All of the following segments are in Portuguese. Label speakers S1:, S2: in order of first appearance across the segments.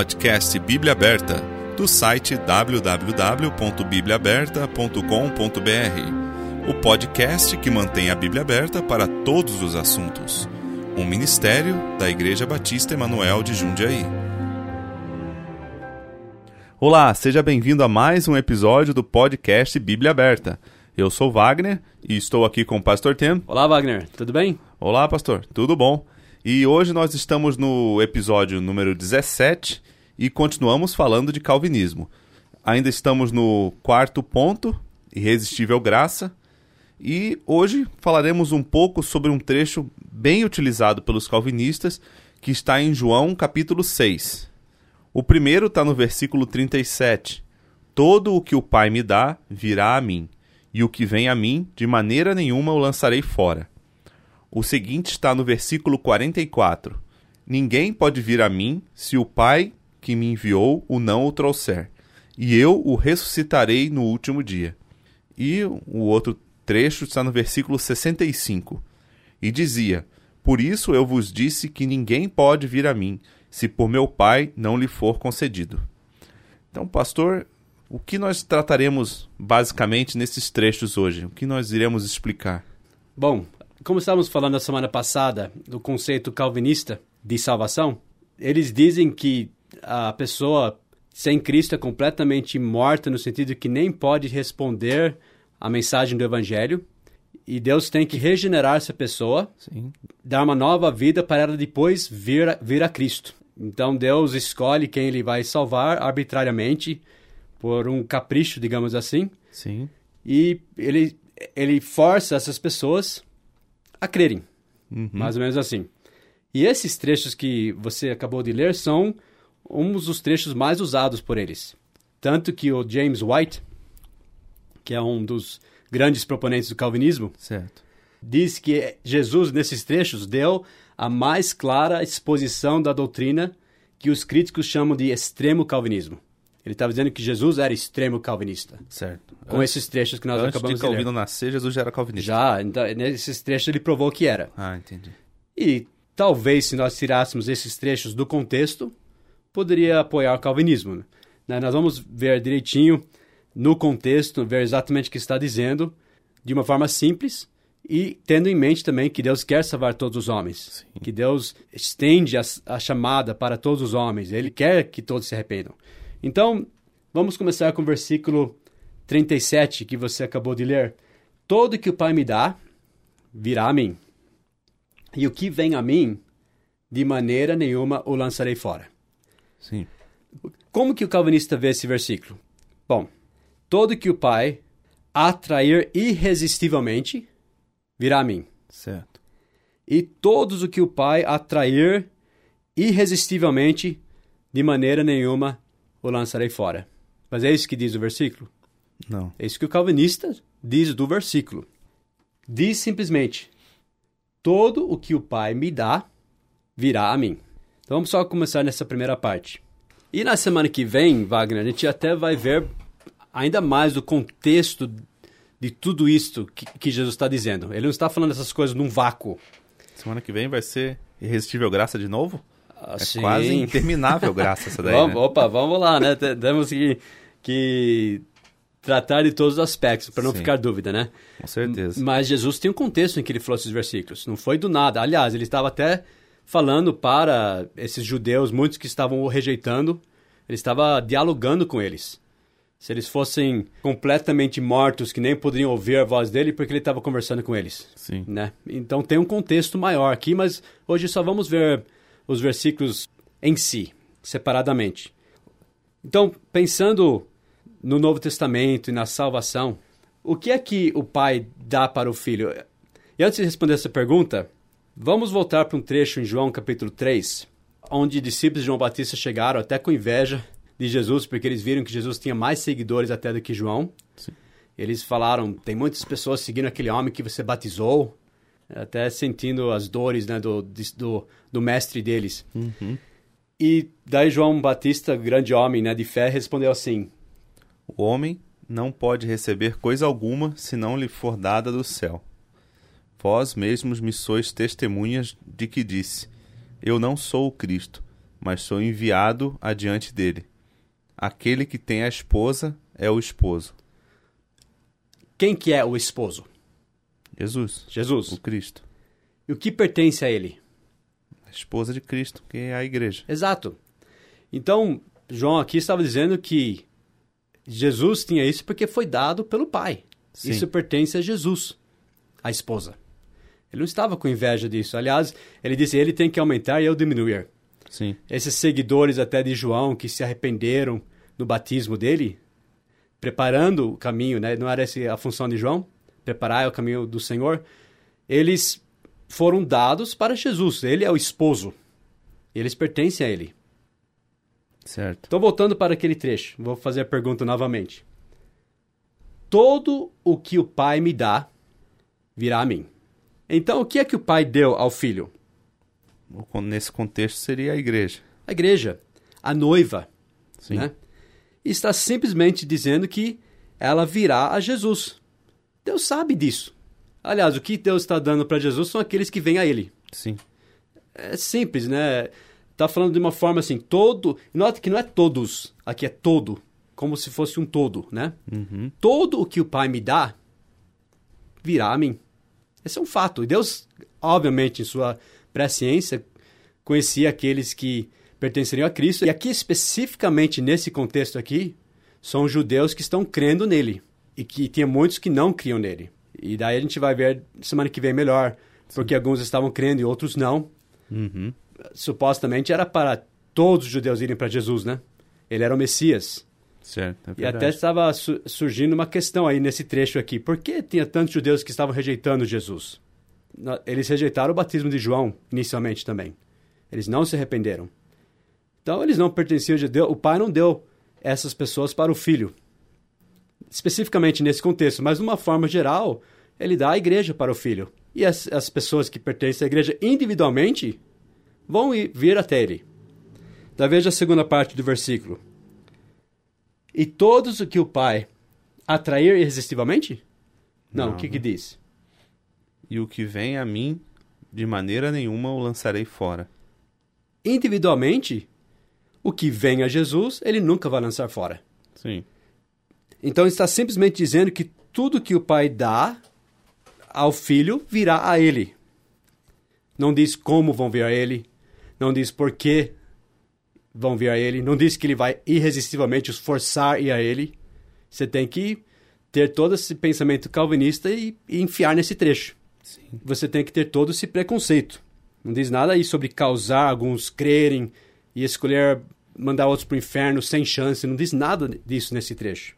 S1: Podcast Bíblia Aberta, do site www.bibliaaberta.com.br. O podcast que mantém a Bíblia aberta para todos os assuntos. Um ministério da Igreja Batista Emanuel de Jundiaí. Olá, seja bem-vindo a mais um episódio do podcast Bíblia Aberta. Eu sou Wagner e estou aqui com o Pastor Tem.
S2: Olá, Wagner, tudo bem?
S1: Olá, pastor, tudo bom? E hoje nós estamos no episódio número 17 e continuamos falando de calvinismo. Ainda estamos no quarto ponto, irresistível graça, e hoje falaremos um pouco sobre um trecho bem utilizado pelos calvinistas que está em João capítulo 6. O primeiro está no versículo 37. Todo o que o Pai me dá virá a mim, e o que vem a mim, de maneira nenhuma o lançarei fora. O seguinte está no versículo 44. Ninguém pode vir a mim se o Pai que me enviou o não o trouxer, e eu o ressuscitarei no último dia. E o outro trecho está no versículo 65. E dizia: Por isso eu vos disse que ninguém pode vir a mim, se por meu Pai não lhe for concedido. Então, pastor, o que nós trataremos basicamente nesses trechos hoje? O que nós iremos explicar?
S2: Bom, como estávamos falando na semana passada do conceito calvinista de salvação, eles dizem que a pessoa sem Cristo é completamente morta no sentido que nem pode responder à mensagem do evangelho e Deus tem que regenerar essa pessoa, Sim. dar uma nova vida para ela depois vir a, vir a Cristo. Então Deus escolhe quem ele vai salvar arbitrariamente por um capricho, digamos assim.
S1: Sim.
S2: E ele ele força essas pessoas a crerem.
S1: Uhum.
S2: Mais ou menos assim. E esses trechos que você acabou de ler são uns dos trechos mais usados por eles. Tanto que o James White, que é um dos grandes proponentes do calvinismo,
S1: certo.
S2: diz que Jesus, nesses trechos, deu a mais clara exposição da doutrina que os críticos chamam de extremo calvinismo. Ele estava dizendo que Jesus era extremo calvinista.
S1: Certo.
S2: Com antes, esses trechos que nós
S1: antes
S2: acabamos
S1: de Calvino nascer, Jesus já era calvinista.
S2: Já, então, nesses trechos ele provou que era.
S1: Ah, entendi.
S2: E talvez se nós tirássemos esses trechos do contexto, poderia apoiar o calvinismo. Né? Nós vamos ver direitinho no contexto, ver exatamente o que está dizendo, de uma forma simples e tendo em mente também que Deus quer salvar todos os homens,
S1: Sim.
S2: que Deus estende a, a chamada para todos os homens, Ele quer que todos se arrependam. Então, vamos começar com o versículo 37 que você acabou de ler. Todo que o Pai me dá, virá a mim. E o que vem a mim, de maneira nenhuma o lançarei fora.
S1: Sim.
S2: Como que o calvinista vê esse versículo? Bom, todo que o Pai atrair irresistivelmente, virá a mim.
S1: Certo.
S2: E todos o que o Pai atrair irresistivelmente, de maneira nenhuma o lançarei fora. Mas é isso que diz o versículo?
S1: Não.
S2: É isso que o calvinista diz do versículo. Diz simplesmente: Todo o que o Pai me dá virá a mim. Então vamos só começar nessa primeira parte. E na semana que vem, Wagner, a gente até vai ver ainda mais o contexto de tudo isto que, que Jesus está dizendo. Ele não está falando essas coisas num vácuo.
S1: Semana que vem vai ser Irresistível Graça de novo?
S2: Assim,
S1: É quase interminável graça essa daí,
S2: vamos,
S1: né?
S2: Opa, vamos lá, né? Temos que, que tratar de todos os aspectos, para não
S1: Sim.
S2: ficar dúvida, né?
S1: Com certeza.
S2: Mas Jesus tem um contexto em que ele falou esses versículos. Não foi do nada. Aliás, ele estava até falando para esses judeus, muitos que estavam o rejeitando, ele estava dialogando com eles. Se eles fossem completamente mortos, que nem poderiam ouvir a voz dele, porque ele estava conversando com eles.
S1: Sim.
S2: Né? Então tem um contexto maior aqui, mas hoje só vamos ver os versículos em si, separadamente. Então, pensando no Novo Testamento e na salvação, o que é que o pai dá para o filho? E antes de responder essa pergunta, vamos voltar para um trecho em João capítulo 3, onde discípulos de João Batista chegaram até com inveja de Jesus, porque eles viram que Jesus tinha mais seguidores até do que João.
S1: Sim.
S2: Eles falaram, tem muitas pessoas seguindo aquele homem que você batizou, até sentindo as dores né, do, do, do mestre deles.
S1: Uhum.
S2: E daí João Batista, grande homem né, de fé, respondeu assim,
S1: O homem não pode receber coisa alguma se não lhe for dada do céu. Vós mesmos me sois testemunhas de que disse: Eu não sou o Cristo, mas sou enviado adiante dele. Aquele que tem a esposa é o esposo.
S2: Quem que é o esposo?
S1: Jesus,
S2: Jesus.
S1: o Cristo.
S2: E o que pertence a ele?
S1: A esposa de Cristo, que é a igreja.
S2: Exato. Então, João aqui estava dizendo que Jesus tinha isso porque foi dado pelo Pai.
S1: Sim.
S2: Isso pertence a Jesus, a esposa. Ele não estava com inveja disso. Aliás, ele disse: ele tem que aumentar e eu diminuir.
S1: Sim.
S2: Esses seguidores até de João que se arrependeram no batismo dele, preparando o caminho, né? Não era essa a função de João? Preparar o caminho do Senhor. Eles foram dados para Jesus. Ele é o esposo. Eles pertencem a ele.
S1: Certo.
S2: Então, voltando para aquele trecho, vou fazer a pergunta novamente. Todo o que o Pai me dá virá a mim. Então, o que é que o Pai deu ao Filho?
S1: Nesse contexto seria a igreja.
S2: A igreja, a noiva.
S1: Sim.
S2: Né? Está simplesmente dizendo que ela virá a Jesus. Deus sabe disso. Aliás, o que Deus está dando para Jesus são aqueles que vêm a Ele.
S1: Sim.
S2: É simples, né? Tá falando de uma forma assim, todo. Nota que não é todos, aqui é todo, como se fosse um todo, né?
S1: Uhum.
S2: Todo o que o Pai me dá virá a mim. Esse é um fato. E Deus, obviamente, em sua presciência, conhecia aqueles que pertenceriam a Cristo. E aqui, especificamente nesse contexto aqui, são judeus que estão crendo nele. E que tinha muitos que não criam nele. E daí a gente vai ver semana que vem melhor. Porque alguns estavam crendo e outros não
S1: Uhum.
S2: supostamente era para todos os judeus irem para Jesus, né? Ele era o Messias.
S1: Certo. É
S2: E até estava su- surgindo uma questão aí nesse trecho aqui. Por que tinha tantos judeus que estavam rejeitando Jesus? Eles rejeitaram o batismo de João inicialmente também. Eles não se arrependeram. Então eles não pertenciam a judeu. O pai não deu essas pessoas para o filho. Especificamente nesse contexto, mas de uma forma geral, ele dá a igreja para o filho. E as, as pessoas que pertencem à igreja individualmente vão ir, vir até ele. Da veja a segunda parte do versículo. E todos o que o Pai atrair irresistivelmente? Não,
S1: Não,
S2: o que que
S1: né?
S2: diz?
S1: E o que vem a mim, de maneira nenhuma o lançarei fora.
S2: Individualmente, o que vem a Jesus, ele nunca vai lançar fora.
S1: Sim.
S2: Então está simplesmente dizendo que tudo que o Pai dá ao Filho virá a ele. Não diz como vão vir a ele, não diz por que vão vir a ele, não diz que ele vai irresistivelmente os forçar a ir a ele. Você tem que ter todo esse pensamento calvinista e, e enfiar nesse trecho.
S1: Sim.
S2: Você tem que ter todo esse preconceito. Não diz nada aí sobre causar alguns crerem e escolher mandar outros para o inferno sem chance. Não diz nada disso nesse trecho.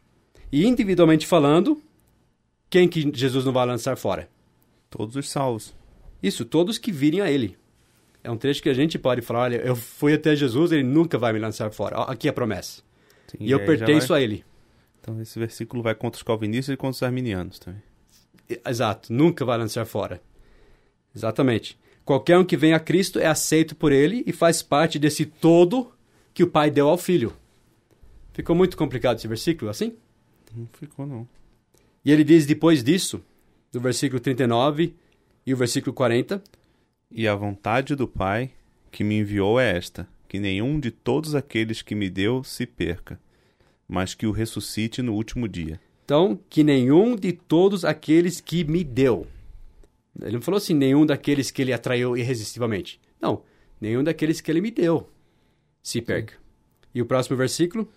S2: E individualmente falando, quem que Jesus não vai lançar fora?
S1: Todos os salvos.
S2: Isso, todos que virem a ele. É um trecho que a gente pode falar, olha, eu fui até Jesus, ele nunca vai me lançar fora. Aqui é a promessa.
S1: Sim,
S2: E eu pertenço
S1: vai-
S2: a ele.
S1: Então esse versículo vai contra os calvinistas e contra os arminianos também.
S2: Exato, nunca vai lançar fora. Exatamente. Qualquer um que vem a Cristo é aceito por ele e faz parte desse todo que o Pai deu ao Filho. Ficou muito complicado esse versículo, assim?
S1: Não ficou, não.
S2: E ele diz depois disso, do versículo 39 e o versículo 40,
S1: E a vontade do Pai que me enviou é esta: que nenhum de todos aqueles que me deu se perca, mas que o ressuscite no último dia.
S2: Então, que nenhum de todos aqueles que me deu. Ele não falou assim, nenhum daqueles que ele atraiu irresistivelmente. Não, nenhum daqueles que ele me deu se perca. E o próximo versículo?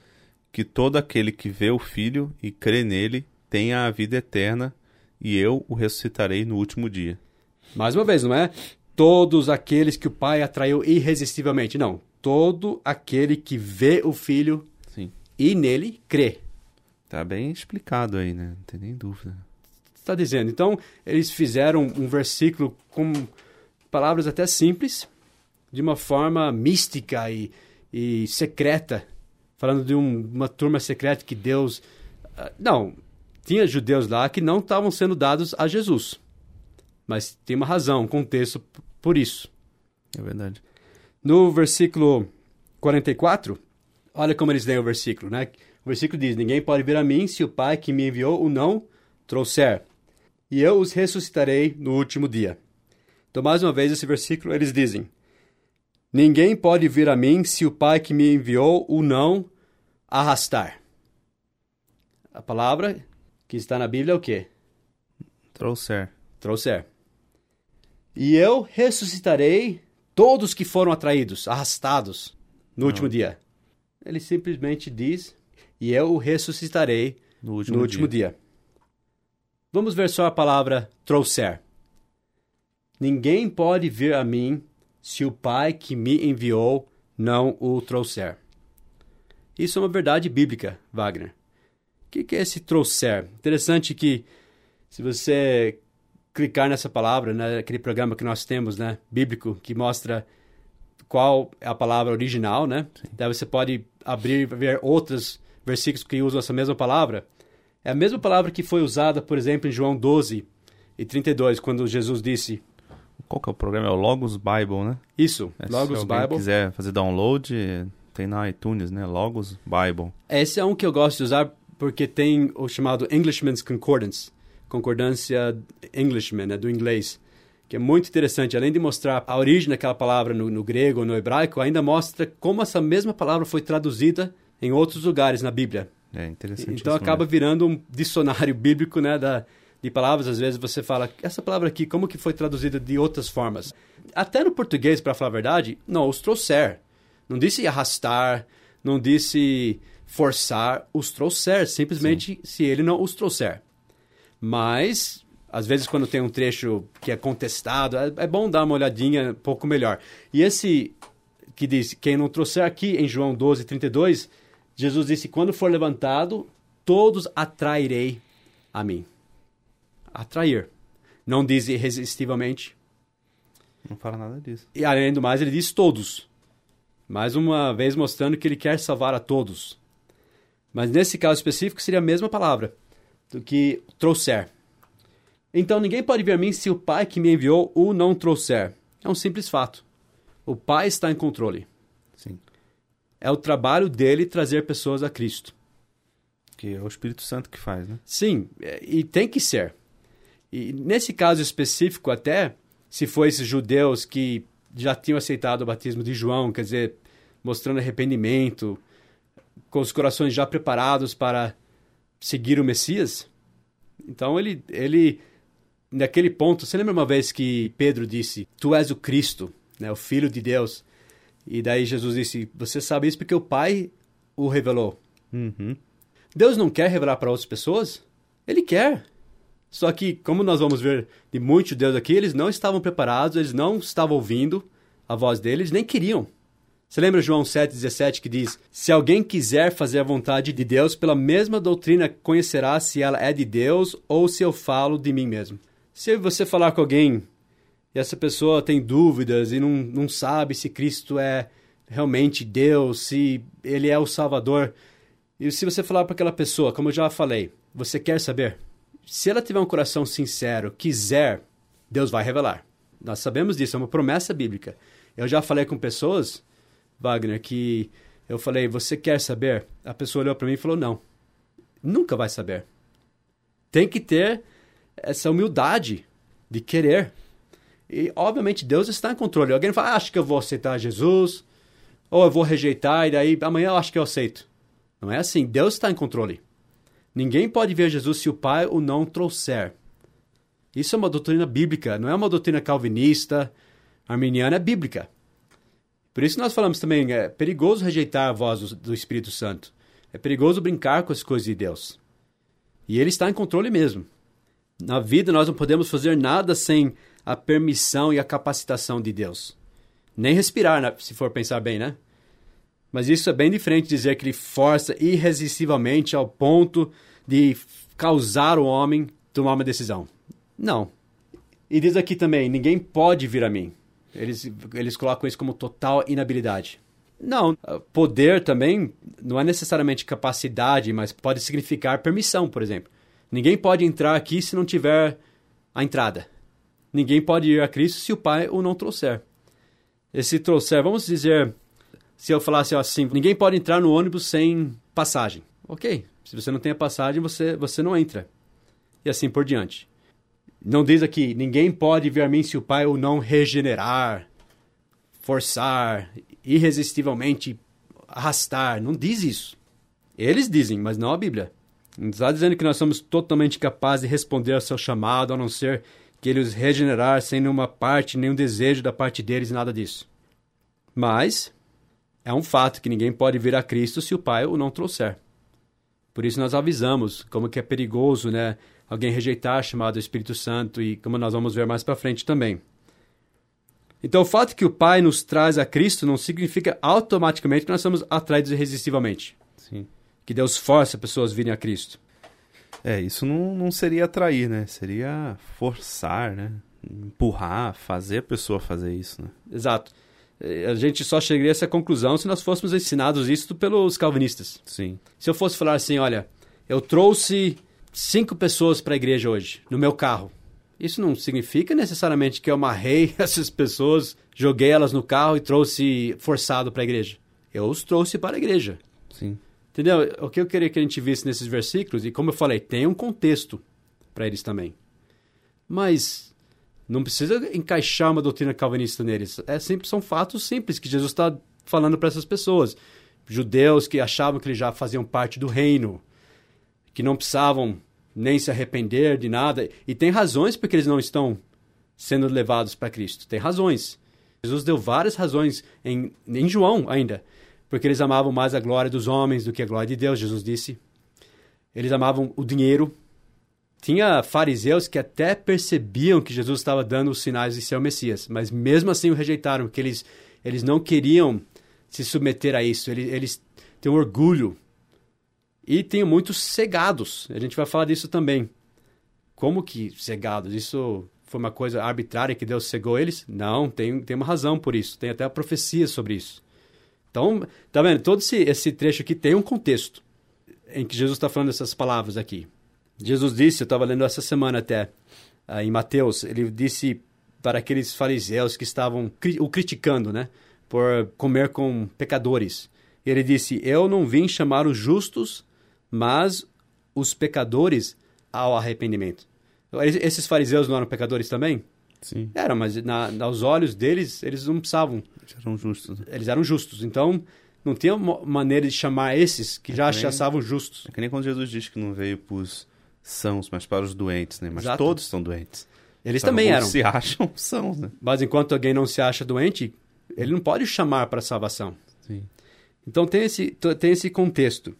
S1: Que todo aquele que vê o Filho e crê nele tenha a vida eterna, e eu o ressuscitarei no último dia.
S2: Mais uma vez, não é todos aqueles que o Pai atraiu irresistivelmente. Não, todo aquele que vê o Filho
S1: Sim.
S2: e nele crê.
S1: Tá bem explicado aí, né? Não tem nem dúvida.
S2: Está dizendo. Então, eles fizeram um versículo com palavras até simples, de uma forma mística e, e secreta, falando de um- uma turma secreta que Deus. ah, Não, tinha judeus lá que não estavam sendo dados a Jesus. Mas tem uma razão, um contexto por isso.
S1: É verdade.
S2: No versículo 44, olha como eles leem o versículo, né? O versículo diz: Ninguém pode vir a mim se o Pai que me enviou o não trouxer, e eu os ressuscitarei no último dia. Então, mais uma vez, esse versículo eles dizem: Ninguém pode vir a mim se o Pai que me enviou o não arrastar. A palavra que está na Bíblia é o quê?
S1: Trouxer.
S2: Trouxer. E eu ressuscitarei todos que foram atraídos, arrastados no
S1: Não.
S2: último dia. Ele simplesmente diz: E eu o ressuscitarei
S1: No último,
S2: no último dia. Vamos ver só a palavra trouxer. Ninguém pode vir a mim se o Pai que me enviou não o trouxer. Isso é uma verdade bíblica, Wagner. O que é esse trouxer? Interessante que, se você clicar nessa palavra, naquele programa que nós temos, né, bíblico, que mostra qual é a palavra original, né? Daí você pode abrir e ver outros versículos que usam essa mesma palavra. É a mesma palavra que foi usada, por exemplo, em João 12 e 32, quando Jesus disse
S1: Qual que é o programa? É o Logos Bible, né?
S2: isso,
S1: É,
S2: Logos
S1: se
S2: Bible.
S1: quiser fazer download, tem na iTunes, né? Logos Bible.
S2: Esse é um que eu gosto de usar porque tem o chamado Englishman's Concordance, concordância Englishman, né, do inglês, que é muito interessante. Além de mostrar a origem daquela palavra no, no grego ou no hebraico, ainda mostra como essa mesma palavra foi traduzida em outros lugares na Bíblia.
S1: É interessante
S2: Então acaba
S1: mesmo.
S2: virando um dicionário bíblico, né, da, de palavras. Às vezes você fala, essa palavra aqui, como que foi traduzida de outras formas? Até no português, para falar a verdade, não, os trouxer. Não disse arrastar, não disse forçar, os trouxer, simplesmente se ele não os trouxer. Mas, às vezes, quando tem um trecho que é contestado, é, é bom dar uma olhadinha um pouco melhor. E esse que diz, quem não trouxer aqui, em João 12, 32, Jesus disse, quando for levantado, todos atrairei a mim. Atrair. Não diz irresistivelmente.
S1: Não fala nada disso.
S2: E além do mais, ele diz todos. Mais uma vez mostrando que ele quer salvar a todos. Mas nesse caso específico seria a mesma palavra do que trouxer. Então ninguém pode vir a mim se o Pai que me enviou o não trouxer. É um simples fato. O Pai está em controle.
S1: Sim.
S2: É o trabalho dele trazer pessoas a Cristo.
S1: Que é o Espírito Santo que faz, né?
S2: Sim, é, e tem que ser. E nesse caso específico, até se for esses judeus que já tinham aceitado o batismo de João, quer dizer, mostrando arrependimento, com os corações já preparados para seguir o Messias. Então ele, ele naquele ponto, você lembra uma vez que Pedro disse: Tu és o Cristo, né, o Filho de Deus? E daí Jesus disse: Você sabe isso porque o Pai o revelou.
S1: Uhum.
S2: Deus não quer revelar para outras pessoas? Ele quer. Só que, como nós vamos ver de muitos judeus aqui, eles não estavam preparados, eles não estavam ouvindo a voz deles, nem queriam. Você lembra João 7,17 que diz: Se alguém quiser fazer a vontade de Deus, pela mesma doutrina conhecerá se ela é de Deus ou se eu falo de mim mesmo. Se você falar com alguém e essa pessoa tem dúvidas e não, não sabe se Cristo é realmente Deus, se ele é o Salvador, e se você falar para aquela pessoa, como eu já falei, você quer saber? Se ela tiver um coração sincero, quiser, Deus vai revelar. Nós sabemos disso, é uma promessa bíblica. Eu já falei com pessoas, Wagner, que eu falei, você quer saber? A pessoa olhou para mim e falou, não. Nunca vai saber. Tem que ter essa humildade de querer. E, obviamente, Deus está em controle. Alguém fala, ah, acho que eu vou aceitar Jesus, ou eu vou rejeitar, e daí amanhã eu acho que eu aceito. Não é assim. Deus está em controle. Ninguém pode ver Jesus se o Pai o não trouxer. Isso é uma doutrina bíblica, não é uma doutrina calvinista, arminiana, é bíblica. Por isso nós falamos também, é perigoso rejeitar a voz do, do Espírito Santo. É perigoso brincar com as coisas de Deus. E ele está em controle mesmo. Na vida nós não podemos fazer nada sem a permissão e a capacitação de Deus. Nem respirar, né, se for pensar bem, né? Mas isso é bem diferente de dizer que ele força irresistivelmente ao ponto de causar o homem tomar uma decisão. Não. E diz aqui também: ninguém pode vir a mim. Eles, eles colocam isso como total inabilidade. Não. Poder também não é necessariamente capacidade, mas pode significar permissão, por exemplo. Ninguém pode entrar aqui se não tiver a entrada. Ninguém pode ir a Cristo se o Pai o não trouxer. Esse trouxer, vamos dizer, se eu falasse assim, ninguém pode entrar no ônibus sem passagem. Ok, se você não tem a passagem, você, você não entra. E assim por diante. Não diz aqui, ninguém pode vir a mim se o Pai o não regenerar. forçar, irresistivelmente arrastar. Não diz isso. Eles dizem, mas não a Bíblia. Não está dizendo que nós somos totalmente capazes de responder ao seu chamado, a não ser que ele os regenerar sem nenhuma parte, nenhum desejo da parte deles, nada disso. Mas é um fato que ninguém pode vir a Cristo se o Pai o não trouxer. Por isso nós avisamos como que é perigoso, né, alguém rejeitar a chamada do Espírito Santo e como nós vamos ver mais para frente também. Então, o fato que o Pai nos traz a Cristo não significa automaticamente que nós somos atraídos irresistivelmente.
S1: Sim.
S2: Que Deus força pessoas a virem a Cristo.
S1: É, isso não, não seria atrair, né? Seria forçar, né? Empurrar, fazer a pessoa fazer isso, né?
S2: Exato. A gente só chegaria a essa conclusão se nós fôssemos ensinados isso pelos calvinistas.
S1: Sim.
S2: Se eu fosse falar assim, olha, eu trouxe cinco pessoas para a igreja hoje, no meu carro. Isso não significa necessariamente que eu amarrei essas pessoas, joguei elas no carro e trouxe forçado para a igreja. Eu os trouxe para a igreja.
S1: Sim.
S2: Entendeu? O que eu queria que a gente visse nesses versículos, e como eu falei, tem um contexto para eles também. Mas não precisa encaixar uma doutrina calvinista neles. É sempre, são fatos simples que Jesus está falando para essas pessoas. Judeus que achavam que eles já faziam parte do reino, que não precisavam nem se arrepender de nada. E tem razões porque eles não estão sendo levados para Cristo. Tem razões. Jesus deu várias razões em, em João ainda. Porque eles amavam mais a glória dos homens do que a glória de Deus, Jesus disse. Eles amavam o dinheiro. Tinha fariseus que até percebiam que Jesus estava dando os sinais de ser o Messias, mas mesmo assim o rejeitaram, porque eles, eles não queriam se submeter a isso. Eles, eles têm um orgulho e tem muitos cegados. A gente vai falar disso também. Como que cegados? Isso foi uma coisa arbitrária que Deus cegou eles? Não, tem, tem uma razão por isso. Tem até a profecia sobre isso. Então, tá vendo? Todo esse, esse trecho aqui tem um contexto em que Jesus está falando essas palavras aqui. Jesus disse, eu estava lendo essa semana até, uh, em Mateus, ele disse para aqueles fariseus que estavam o criticando, né? Por comer com pecadores. Ele disse, eu não vim chamar os justos, mas os pecadores ao arrependimento. Esses fariseus não eram pecadores também?
S1: Sim.
S2: Eram, mas na, aos olhos deles, eles não precisavam.
S1: Eles eram justos.
S2: Eles eram justos. Então, não tinha maneira de chamar esses que é já achavam justos.
S1: É que nem quando Jesus diz que não veio para os sãos, mas para os doentes, né? Mas Exato. todos são doentes.
S2: Eles também eram.
S1: se acham sãos, né?
S2: Mas enquanto alguém não se acha doente, ele não pode chamar para a salvação.
S1: Sim.
S2: Então tem esse, tem esse contexto.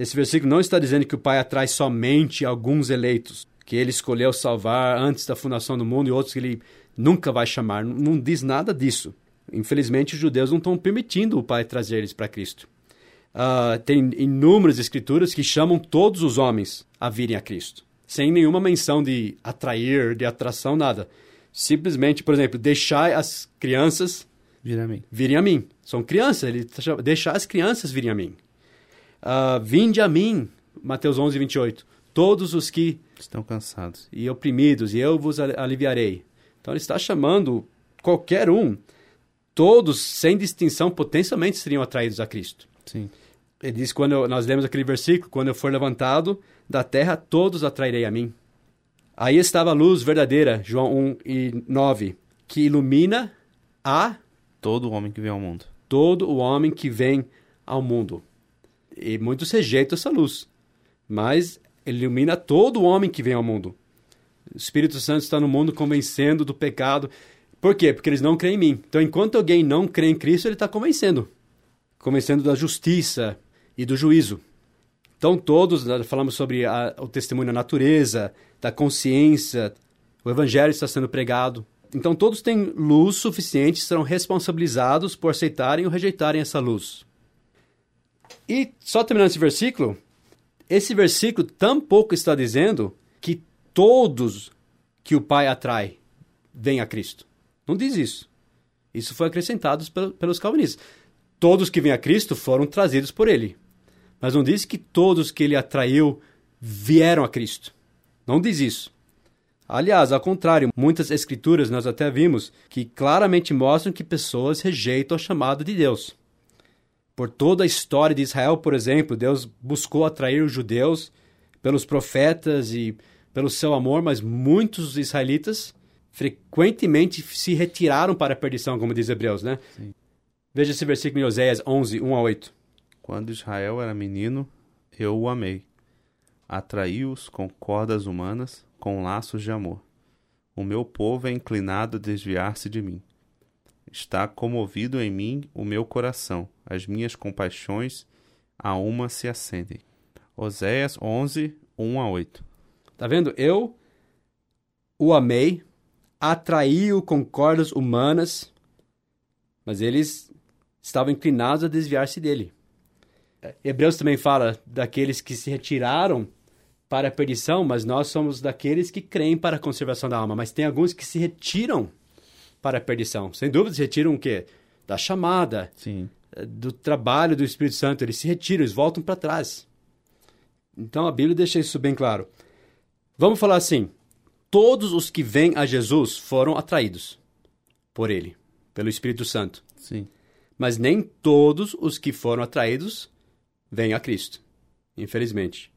S2: Esse versículo não está dizendo que o Pai atrai somente alguns eleitos, que ele escolheu salvar antes da fundação do mundo e outros que ele nunca vai chamar. Não diz nada disso. Infelizmente, os judeus não estão permitindo o Pai trazer eles para Cristo. Uh, tem inúmeras escrituras que chamam todos os homens a virem a Cristo, sem nenhuma menção de atrair, de atração, nada. Simplesmente, por exemplo, deixar as crianças
S1: virem a mim.
S2: Virem a mim. São crianças, ele deixar as crianças virem a mim. Uh, Vinde a mim, Mateus 11, 28. Todos os que
S1: estão cansados
S2: e oprimidos, e eu vos aliviarei. Então ele está chamando qualquer um. Todos, sem distinção, potencialmente seriam atraídos a Cristo.
S1: Sim.
S2: Ele diz, quando eu, nós lemos aquele versículo, quando eu for levantado da terra, todos atrairei a mim. Aí estava a luz verdadeira, João 1 e 9, que ilumina a...
S1: Todo o homem que vem ao mundo.
S2: Todo o homem que vem ao mundo. E muitos rejeitam essa luz. Mas ele ilumina todo homem que vem ao mundo. O Espírito Santo está no mundo convencendo do pecado. Por quê? Porque eles não creem em mim. Então, enquanto alguém não crê em Cristo, ele está convencendo. Convencendo da justiça e do juízo. Então, todos, falamos sobre a, o testemunho da natureza, da consciência, o evangelho está sendo pregado. Então, todos têm luz suficiente, serão responsabilizados por aceitarem ou rejeitarem essa luz. E só terminando esse versículo, esse versículo tampouco está dizendo que todos que o Pai atrai vêm a Cristo. Não diz isso. Isso foi acrescentado pelos calvinistas. Todos que vêm a Cristo foram trazidos por ele. Mas não diz que todos que ele atraiu vieram a Cristo. Não diz isso. Aliás, ao contrário, muitas escrituras nós até vimos que claramente mostram que pessoas rejeitam a chamada de Deus. Por toda a história de Israel, por exemplo, Deus buscou atrair os judeus pelos profetas e pelo seu amor, mas muitos israelitas frequentemente se retiraram para a perdição, como diz Hebreus, né?
S1: Sim.
S2: Veja esse versículo em Oséias 11, 1 a 8.
S1: Quando Israel era menino, eu o amei. Atraí-os com cordas humanas, com laços de amor. O meu povo é inclinado a desviar-se de mim. Está comovido em mim o meu coração, as minhas compaixões a uma se acendem. Oséias 11, 1 a 8.
S2: Tá vendo? Eu o amei, atraí-o com cordas humanas, mas eles estavam inclinados a desviar-se dele. Hebreus também fala daqueles que se retiraram para a perdição, mas nós somos daqueles que creem para a conservação da alma. Mas tem alguns que se retiram para a perdição. Sem dúvida, se retiram o quê? Da chamada,
S1: Sim.
S2: do trabalho do Espírito Santo. Eles se retiram, eles voltam para trás. Então a Bíblia deixa isso bem claro. Vamos falar assim: todos os que vêm a Jesus foram atraídos por ele, pelo Espírito Santo.
S1: Sim.
S2: Mas nem todos os que foram atraídos vêm a Cristo, infelizmente.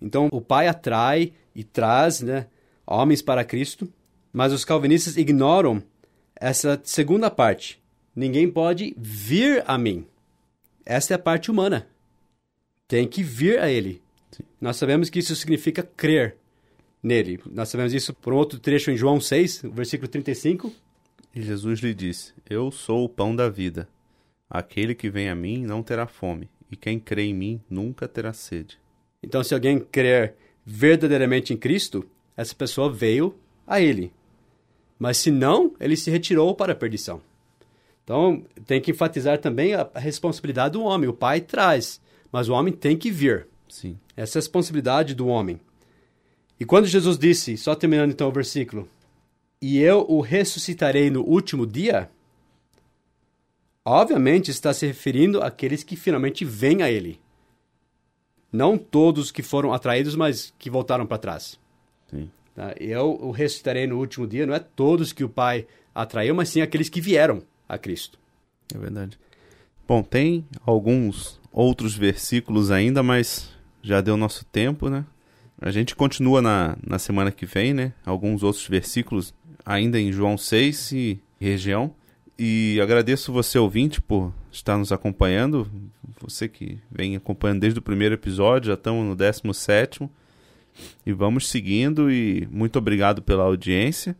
S2: Então o Pai atrai e traz né, homens para Cristo, mas os calvinistas ignoram essa segunda parte. Ninguém pode vir a mim. Essa é a parte humana. Tem que vir a Ele. Nós sabemos que isso significa crer nele. Nós sabemos isso por um outro trecho em João 6, versículo 35.
S1: E Jesus lhe disse: Eu sou o pão da vida. Aquele que vem a mim não terá fome, e quem crê em mim nunca terá sede.
S2: Então, se alguém crer verdadeiramente em Cristo, essa pessoa veio a Ele. Mas se não, ele se retirou para a perdição. Então, tem que enfatizar também a, responsabilidade do homem. O pai traz, mas o homem tem que vir.
S1: Sim.
S2: Essa é a responsabilidade do homem. E quando Jesus disse, só terminando então o versículo, e eu o ressuscitarei no último dia, obviamente está se referindo àqueles que finalmente vêm a ele. Não todos que foram atraídos, mas que voltaram para trás.
S1: Sim.
S2: Tá? Eu o ressuscitarei no último dia, não é todos que o Pai atraiu, mas sim aqueles que vieram a Cristo.
S1: É verdade. Bom, tem alguns outros versículos ainda, mas já deu nosso tempo, né? A gente continua na, na semana que vem, né? Alguns outros versículos ainda em João 6 e região. E agradeço você, ouvinte, por estar nos acompanhando. Você que vem acompanhando desde o primeiro episódio, já estamos no 17. E vamos seguindo. E muito obrigado pela audiência.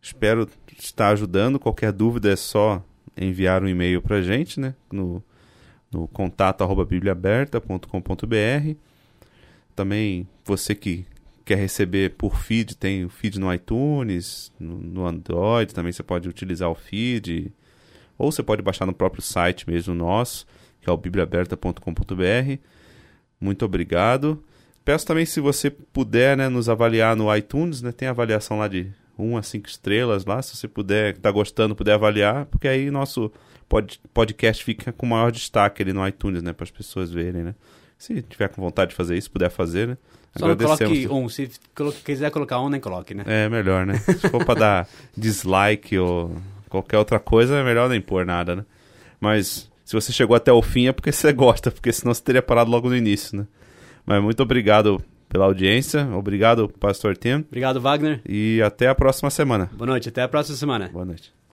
S1: Espero estar ajudando. Qualquer dúvida é só enviar um e-mail para a gente, né? No, no contato arroba bibliaaberta.com.br. Também você que quer receber por feed, tem o feed no iTunes, no, no, Android, também você pode utilizar o feed, ou você pode baixar no próprio site mesmo nosso, que é o bibliaaberta.com.br. Muito obrigado. Peço também se você puder né, nos avaliar no iTunes, né, tem avaliação lá de 1 a 5 estrelas lá, se você puder, tá gostando, puder avaliar, porque aí nosso pod, podcast fica com maior destaque ali no iTunes, né, para as pessoas verem, né. Se tiver com vontade de fazer isso, puder fazer, né.
S2: Só não coloque um. Se quiser colocar um, nem coloque, né?
S1: É, melhor, né? Se for pra dar dislike ou qualquer outra coisa, é melhor nem pôr nada, né? Mas se você chegou até o fim é porque você gosta, porque senão você teria parado logo no início, né? Mas muito obrigado pela audiência. Obrigado, Pastor Tim.
S2: Obrigado, Wagner.
S1: E até a próxima semana.
S2: Boa noite, até a próxima semana.
S1: Boa noite.